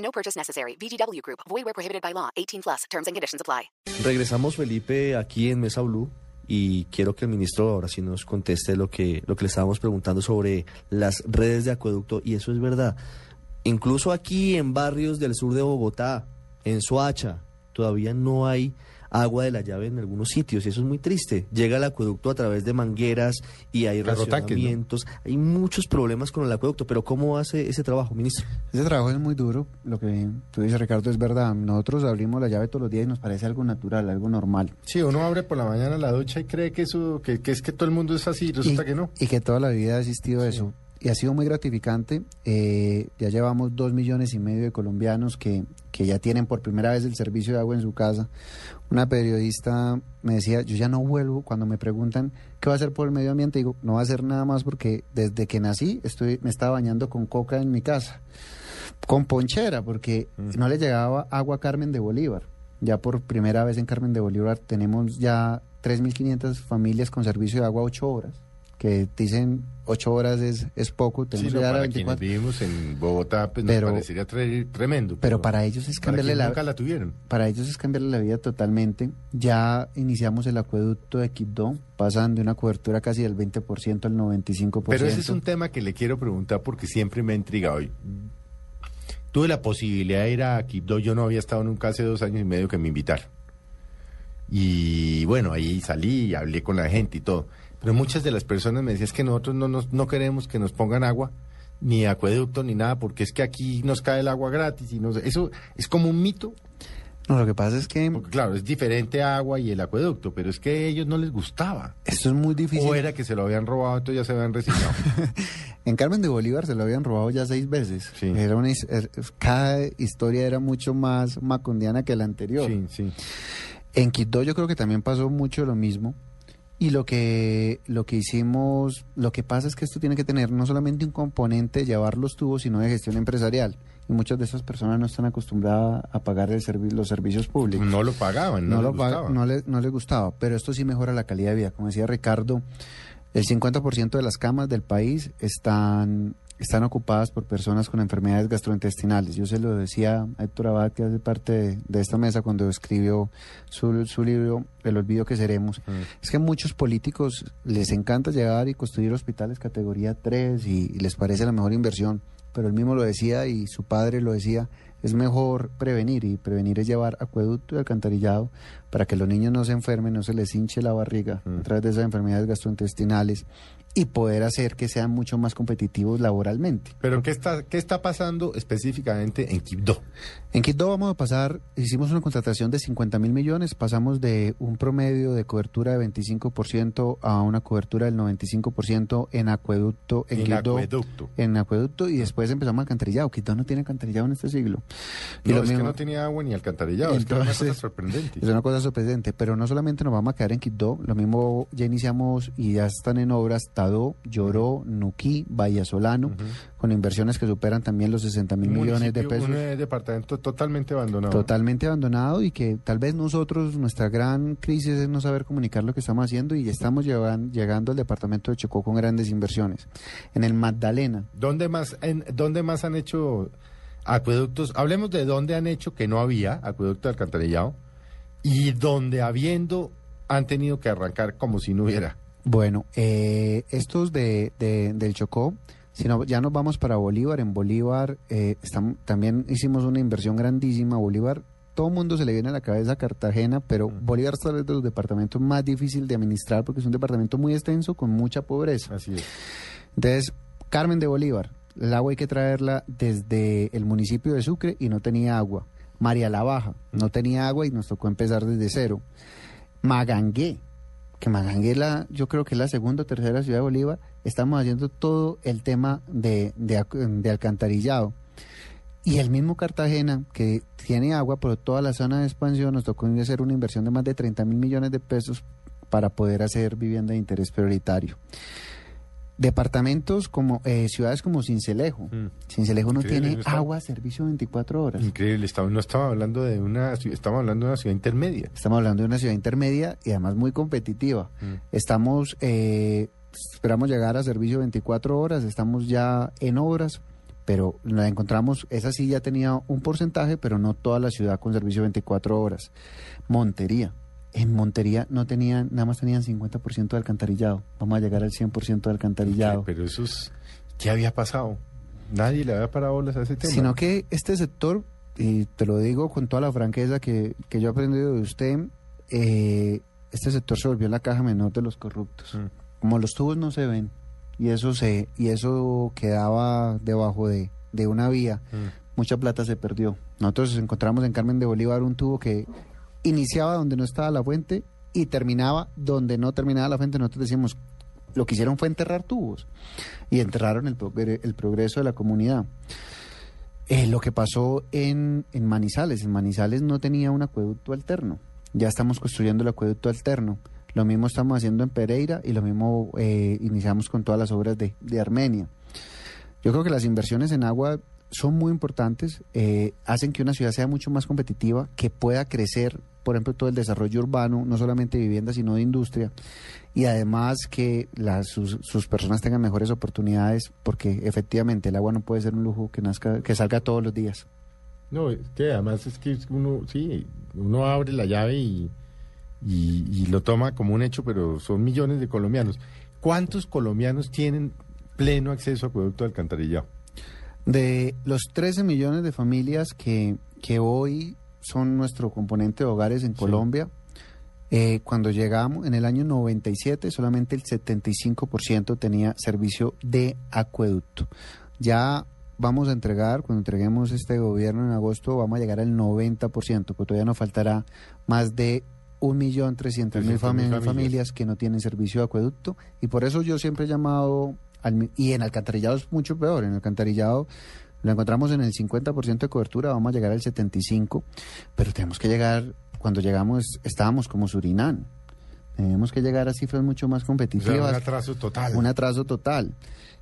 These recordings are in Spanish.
No purchase necessary. VGW Group. Void where prohibited by law. 18 plus. Terms and conditions apply. Regresamos, Felipe, aquí en Mesa Blue y quiero que el ministro ahora sí nos conteste lo que, lo que le estábamos preguntando sobre las redes de acueducto y eso es verdad. Incluso aquí en barrios del sur de Bogotá, en Soacha, todavía no hay agua de la llave en algunos sitios y eso es muy triste. Llega el acueducto a través de mangueras y hay racionamientos, hay muchos problemas con el acueducto, pero ¿cómo hace ese trabajo, ministro? Ese trabajo es muy duro, lo que tú dices Ricardo es verdad, nosotros abrimos la llave todos los días y nos parece algo natural, algo normal. Sí, uno abre por la mañana la ducha y cree que eso, que, que es que todo el mundo es así, resulta y, que no. Y que toda la vida ha existido eso. Y ha sido muy gratificante. Eh, ya llevamos dos millones y medio de colombianos que, que ya tienen por primera vez el servicio de agua en su casa. Una periodista me decía, yo ya no vuelvo cuando me preguntan qué va a hacer por el medio ambiente. Digo, no va a hacer nada más porque desde que nací estoy, me estaba bañando con coca en mi casa. Con ponchera, porque no le llegaba agua a Carmen de Bolívar. Ya por primera vez en Carmen de Bolívar tenemos ya 3.500 familias con servicio de agua a 8 horas que dicen ocho horas es, es poco, tenemos Sí, no, que llegar a para quienes 24. vivimos en Bogotá, pues Pero- nos parecería tre- tremendo. Pero para ellos es cambiarle la nunca la tuvieron. para ellos es cambiarle la vida totalmente. Ya iniciamos el acueducto de Quibdó, pasan de una cobertura casi del 20% al 95%. Pero ese es un tema que le quiero preguntar porque siempre me ha intrigado. Y Tuve la posibilidad de ir a Quibdó, yo no había estado nunca hace dos años y medio que me invitaron. Y bueno, ahí salí y hablé con la gente y todo. Pero muchas de las personas me decían es que nosotros no, nos, no queremos que nos pongan agua, ni acueducto, ni nada, porque es que aquí nos cae el agua gratis. y no. Eso es como un mito, No, lo que pasa es que porque claro, es diferente agua y el acueducto, pero es que a ellos no les gustaba. esto es muy difícil. O era que se lo habían robado, entonces ya se habían resignado. En Carmen de Bolívar se lo habían robado ya seis veces. Sí. Era una, cada historia era mucho más macondiana que la anterior. sí, sí. En Quito yo creo que también pasó mucho lo mismo. Y lo que, lo que hicimos, lo que pasa es que esto tiene que tener no solamente un componente de llevar los tubos, sino de gestión empresarial. Y muchas de esas personas no están acostumbradas a pagar el servi- los servicios públicos. No lo pagaban, no, no, les lo gustaba. no, le- no les gustaba, pero esto sí mejora la calidad de vida. Como decía Ricardo, el 50% de las camas del país están, están ocupadas por personas con enfermedades gastrointestinales. Yo se lo decía a Héctor Abad, que hace parte de, de esta mesa, cuando escribió su, su libro El olvido que seremos. Mm. Es que a muchos políticos les encanta llegar y construir hospitales categoría 3 y, y les parece la mejor inversión, pero él mismo lo decía y su padre lo decía, es mejor prevenir y prevenir es llevar acueducto y alcantarillado para que los niños no se enfermen, no se les hinche la barriga Mm. a través de esas enfermedades gastrointestinales y poder hacer que sean mucho más competitivos laboralmente. Pero ¿qué está, ¿qué está pasando específicamente en Quibdó? En Quito vamos a pasar, hicimos una contratación de 50 mil millones, pasamos de un promedio de cobertura de 25% a una cobertura del 95% en acueducto en, En Quibdó, acueducto. En acueducto y después empezamos alcantarillado. Quito no tiene alcantarillado en este siglo. Y No, lo es que no tenía agua ni alcantarillado, es que era una cosa Entonces, sorprendente. Es una cosa sorprendente, pero no solamente nos vamos a quedar en Quibdó, lo mismo ya iniciamos y ya están en obras Tadó, Lloró, Nuquí, Vallasolano, Ujú. con inversiones que superan también los 60 mil millones de pesos. Un eh, departamento totalmente abandonado. Totalmente abandonado y que tal vez nosotros, nuestra gran crisis es no saber comunicar lo que estamos haciendo y estamos llevan- llegando al departamento de Chocó con grandes inversiones. En el Magdalena, ¿Dónde más, en, ¿Dónde más han hecho acueductos? Hablemos de dónde han hecho que no había acueducto de alcantarillado y donde habiendo han tenido que arrancar como si no hubiera. bueno, eh, estos de, de- del Chocó, si no, ya nos vamos para Bolívar, en Bolívar eh, estamos, también hicimos una inversión grandísima, Bolívar, todo el mundo se le viene a la cabeza Cartagena, pero Bolívar es de los departamentos más difícil de administrar porque es un departamento muy extenso con mucha pobreza. Así es. Entonces, Carmen de Bolívar, el agua hay que traerla desde el municipio de Sucre y no tenía agua. María la Baja, no tenía agua y nos tocó empezar desde cero. Magangué, que Magangué la, yo creo que es la segunda o tercera ciudad de Bolívar, estamos haciendo todo el tema de, de alcantarillado. Y el mismo Cartagena, que tiene agua, pero toda la zona de expansión nos tocó hacer una inversión de más de 30 mil millones de pesos para poder hacer vivienda de interés prioritario. Departamentos como eh, ciudades como Cincelejo. Mm. Cincelejo no Increíble, tiene no agua, servicio 24 horas. Increíble, estaba- no estaba hablando de una, estamos hablando de una ciudad intermedia. Estamos hablando de una ciudad intermedia y además muy competitiva. Mm. Estamos, eh, esperamos llegar a servicio 24 horas, estamos ya en obras, pero la encontramos, esa sí ya tenía un porcentaje, pero no toda la ciudad con servicio 24 horas. Montería. En Montería no tenían, nada más tenían 50% de alcantarillado. Vamos a llegar al 100% de alcantarillado. Pero eso es, ¿qué había pasado? Nadie le había parado bolas a ese tema. Sino que este sector, y te lo digo con toda la franqueza que, que yo he aprendido de usted, eh, este sector se volvió la caja menor de los corruptos. Mm. Como los tubos no se ven, y eso se, y eso quedaba debajo de, de una vía, Mm. mucha plata se perdió. Nosotros encontramos en Carmen de Bolívar un tubo que iniciaba donde no estaba la fuente y terminaba donde no terminaba la fuente. Nosotros decíamos, lo que hicieron fue enterrar tubos y enterraron el, el progreso de la comunidad. Eh, lo que pasó en, en Manizales, en Manizales no tenía un acueducto alterno. Ya estamos construyendo el acueducto alterno. Lo mismo estamos haciendo en Pereira y lo mismo eh, iniciamos con todas las obras de, de Armenia. Yo creo que las inversiones en agua son muy importantes, eh, hacen que una ciudad sea mucho más competitiva, que pueda crecer, por ejemplo, todo el desarrollo urbano, no solamente de vivienda, sino de industria, y además que las, sus, personas tengan mejores oportunidades, porque efectivamente el agua no puede ser un lujo que nazca, que salga todos los días. No, es que además es que uno, sí, uno abre la llave y, lo toma como un hecho, pero son millones de colombianos. ¿Cuántos colombianos tienen pleno acceso a acueducto alcantarillado? De los 13 millones de familias que, que hoy son nuestro componente de hogares en Sí. Colombia, eh, cuando llegamos en el año 97 solamente el 75% tenía servicio de acueducto. Ya vamos a entregar, cuando entreguemos este gobierno en agosto, vamos a llegar al 90%, porque todavía nos faltará más de 1.300.000 300.000 fami- familias. familias que no tienen servicio de acueducto y por eso yo siempre he llamado, y en alcantarillado es mucho peor, en alcantarillado lo encontramos en el 50% de cobertura, vamos a llegar al 75%, pero tenemos que llegar, cuando llegamos estábamos como Surinam, tenemos que llegar a cifras mucho más O sea, competitivas un atraso total. un atraso total.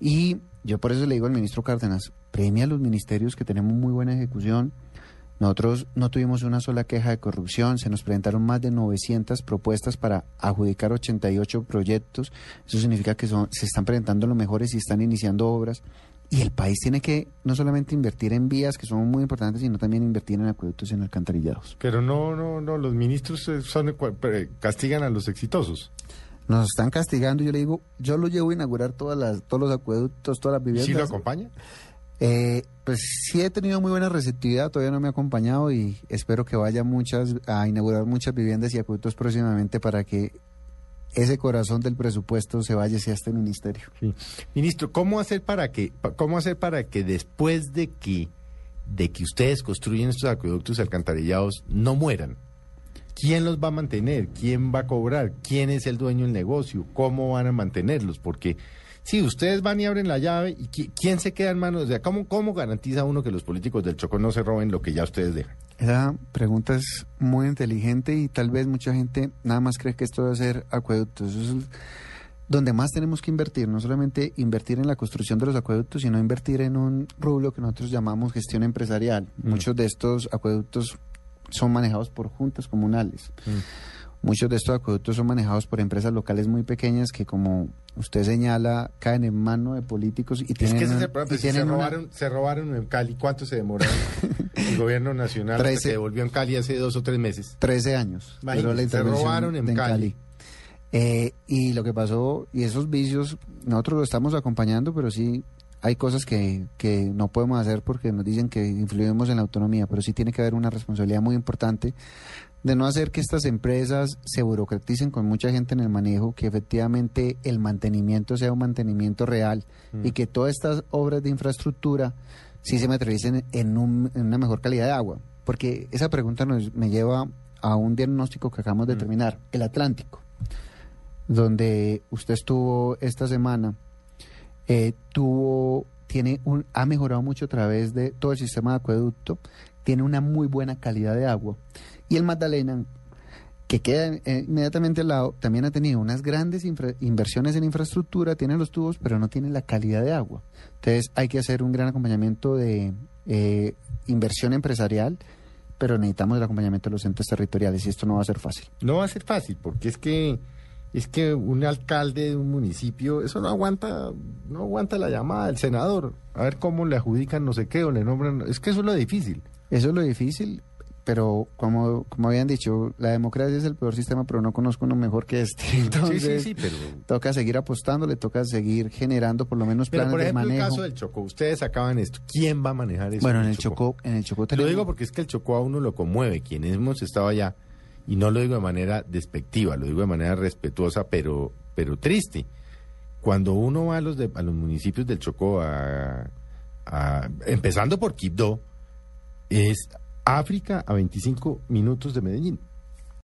Y yo por eso le digo al ministro Cárdenas, premia a los ministerios que tenemos muy buena ejecución. Nosotros no tuvimos una sola queja de corrupción, se nos presentaron más de 900 propuestas para adjudicar 88 proyectos. Eso significa que son, se están presentando los mejores y están iniciando obras. Y el país tiene que no solamente invertir en vías, que son muy importantes, sino también invertir en acueductos y en alcantarillados. Pero no, no, no, los ministros eh, son eh, castigan a los exitosos. Nos están castigando, yo le digo, yo lo llevo a inaugurar todas las, todos los acueductos, todas las ¿Y viviendas. si lo acompaña? Eh, pues sí he tenido muy buena receptividad, todavía no me ha acompañado y espero que vaya muchas a inaugurar muchas viviendas y acueductos próximamente para que ese corazón del presupuesto se vaya hacia este ministerio. Sí. Ministro, ¿cómo hacer para que, cómo hacer para que después de que, de que ustedes construyen estos acueductos alcantarillados no mueran? ¿Quién los va a mantener? ¿Quién va a cobrar? ¿Quién es el dueño del negocio? ¿Cómo van a mantenerlos? Porque si ustedes van y abren la llave, ¿y qui- quién se queda en manos? O sea, ¿cómo, ¿cómo garantiza uno que los políticos del Chocó no se roben lo que ya ustedes dejan? Esa pregunta es muy inteligente y tal vez mucha gente nada más cree que esto debe ser acueductos. Eso es donde más tenemos que invertir, no solamente invertir en la construcción de los acueductos, sino invertir en un rublo que nosotros llamamos gestión empresarial. Muchos de estos acueductos son manejados por juntas comunales. Muchos de estos acueductos son manejados por empresas locales muy pequeñas que, como usted señala, caen en mano de políticos y Es tienen, que ese es el problema. pues, si se, una- robaron, se robaron en Cali, ¿cuánto se demoraron? el gobierno nacional hasta Trece. que devolvió en Cali hace dos o tres meses. 13 años. Se robaron en Cali. Eh, y lo que pasó, y esos vicios, nosotros lo estamos acompañando, pero sí hay cosas que, que no podemos hacer porque nos dicen que influimos en la autonomía, pero sí tiene que haber una responsabilidad muy importante de no hacer que estas empresas se burocraticen con mucha gente en el manejo, que efectivamente el mantenimiento sea un mantenimiento real y que todas estas obras de infraestructura sí se materialicen en, un- en una mejor calidad de agua. Porque esa pregunta nos, me lleva a un diagnóstico que acabamos de terminar, el Atlántico, donde usted estuvo esta semana, eh, tuvo tiene un, ha mejorado mucho a través de todo el sistema de acueducto, tiene una muy buena calidad de agua. Y el Magdalena, que queda eh, inmediatamente al lado, también ha tenido unas grandes inversiones en infraestructura, tiene los tubos, pero no tiene la calidad de agua. Entonces hay que hacer un gran acompañamiento de eh, inversión empresarial, pero necesitamos el acompañamiento de los entes territoriales y esto no va a ser fácil. No va a ser fácil, porque es que es que un alcalde de un municipio, eso no aguanta, no aguanta la llamada del senador, a ver cómo le adjudican no sé qué o le nombran, es que eso es lo difícil. Eso es lo difícil, pero como, como habían dicho, la democracia es el peor sistema, pero no conozco uno mejor que este. Entonces, sí, sí, sí, pero toca seguir apostando, le toca seguir generando por lo menos Pero planes por ejemplo de el manejo. caso del Chocó, ustedes acaban esto, ¿quién va a manejar eso? bueno, en el Chocó, en el Chocó Lo digo porque es que el Chocó a uno lo conmueve, quienes hemos estado allá, y no lo digo de manera despectiva, lo digo de manera respetuosa, pero, pero triste. Cuando uno va a los, de- a los municipios del Chocó, a, empezando por Quibdó, es África a 25 minutos de Medellín.